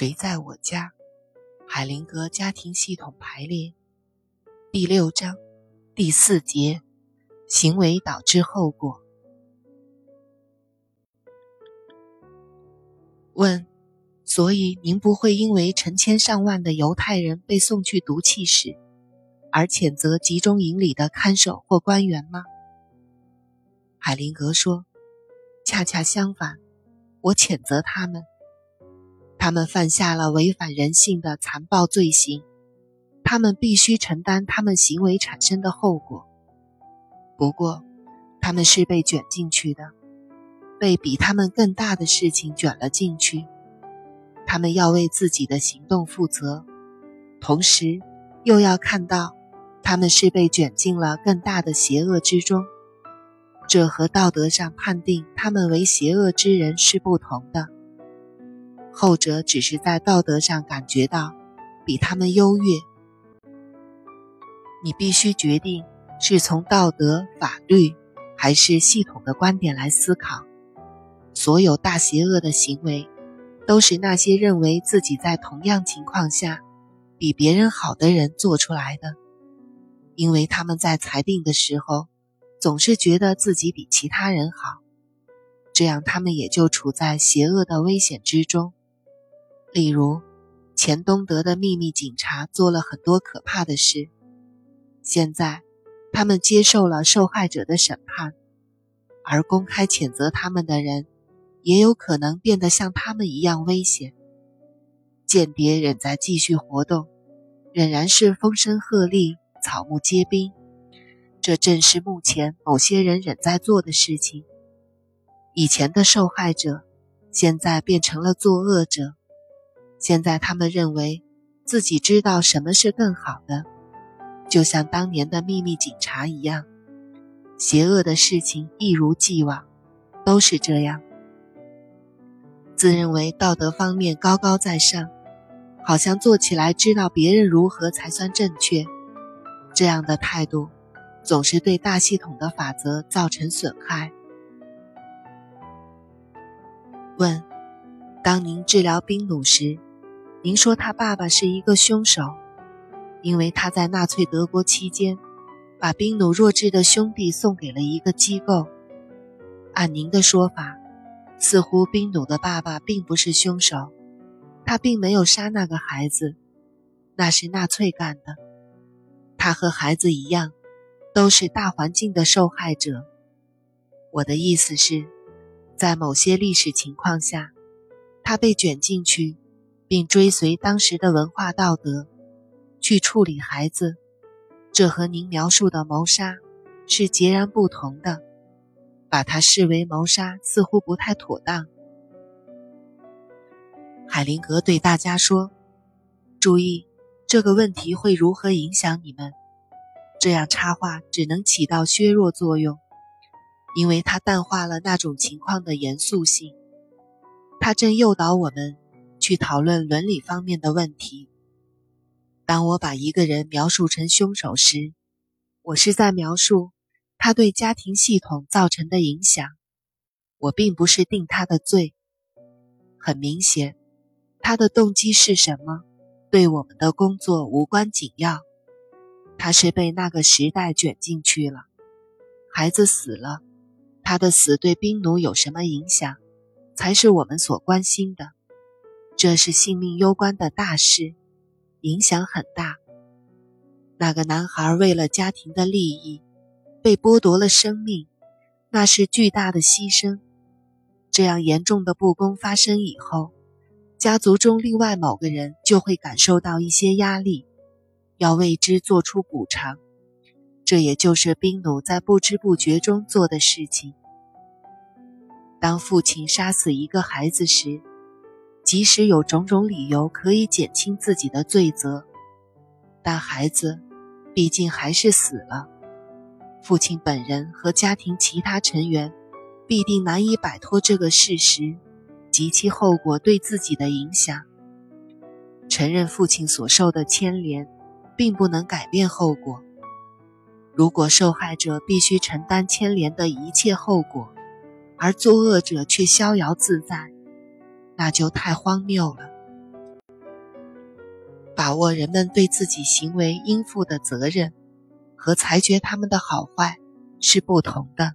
谁在我家？海灵格家庭系统排列第六章第四节：行为导致后果。问：所以您不会因为成千上万的犹太人被送去毒气室，而谴责集中营里的看守或官员吗？海灵格说：“恰恰相反，我谴责他们。”他们犯下了违反人性的残暴罪行，他们必须承担他们行为产生的后果。不过，他们是被卷进去的，被比他们更大的事情卷了进去。他们要为自己的行动负责，同时又要看到他们是被卷进了更大的邪恶之中。这和道德上判定他们为邪恶之人是不同的。后者只是在道德上感觉到比他们优越。你必须决定是从道德、法律还是系统的观点来思考。所有大邪恶的行为，都是那些认为自己在同样情况下比别人好的人做出来的，因为他们在裁定的时候总是觉得自己比其他人好，这样他们也就处在邪恶的危险之中。例如，钱东德的秘密警察做了很多可怕的事。现在，他们接受了受害者的审判，而公开谴责他们的人，也有可能变得像他们一样危险。间谍仍在继续活动，仍然是风声鹤唳、草木皆兵。这正是目前某些人仍在做的事情。以前的受害者，现在变成了作恶者。现在他们认为自己知道什么是更好的，就像当年的秘密警察一样。邪恶的事情一如既往，都是这样。自认为道德方面高高在上，好像做起来知道别人如何才算正确。这样的态度，总是对大系统的法则造成损害。问：当您治疗宾努时？您说他爸爸是一个凶手，因为他在纳粹德国期间，把宾努弱智的兄弟送给了一个机构。按您的说法，似乎宾努的爸爸并不是凶手，他并没有杀那个孩子，那是纳粹干的。他和孩子一样，都是大环境的受害者。我的意思是，在某些历史情况下，他被卷进去。并追随当时的文化道德去处理孩子，这和您描述的谋杀是截然不同的。把它视为谋杀似乎不太妥当。海灵格对大家说：“注意，这个问题会如何影响你们？这样插话只能起到削弱作用，因为它淡化了那种情况的严肃性。它正诱导我们。”去讨论伦理方面的问题。当我把一个人描述成凶手时，我是在描述他对家庭系统造成的影响。我并不是定他的罪。很明显，他的动机是什么，对我们的工作无关紧要。他是被那个时代卷进去了。孩子死了，他的死对兵奴有什么影响，才是我们所关心的。这是性命攸关的大事，影响很大。那个男孩为了家庭的利益，被剥夺了生命，那是巨大的牺牲。这样严重的不公发生以后，家族中另外某个人就会感受到一些压力，要为之做出补偿。这也就是宾努在不知不觉中做的事情。当父亲杀死一个孩子时，即使有种种理由可以减轻自己的罪责，但孩子毕竟还是死了。父亲本人和家庭其他成员必定难以摆脱这个事实及其后果对自己的影响。承认父亲所受的牵连，并不能改变后果。如果受害者必须承担牵连的一切后果，而作恶者却逍遥自在。那就太荒谬了。把握人们对自己行为应负的责任和裁决他们的好坏是不同的。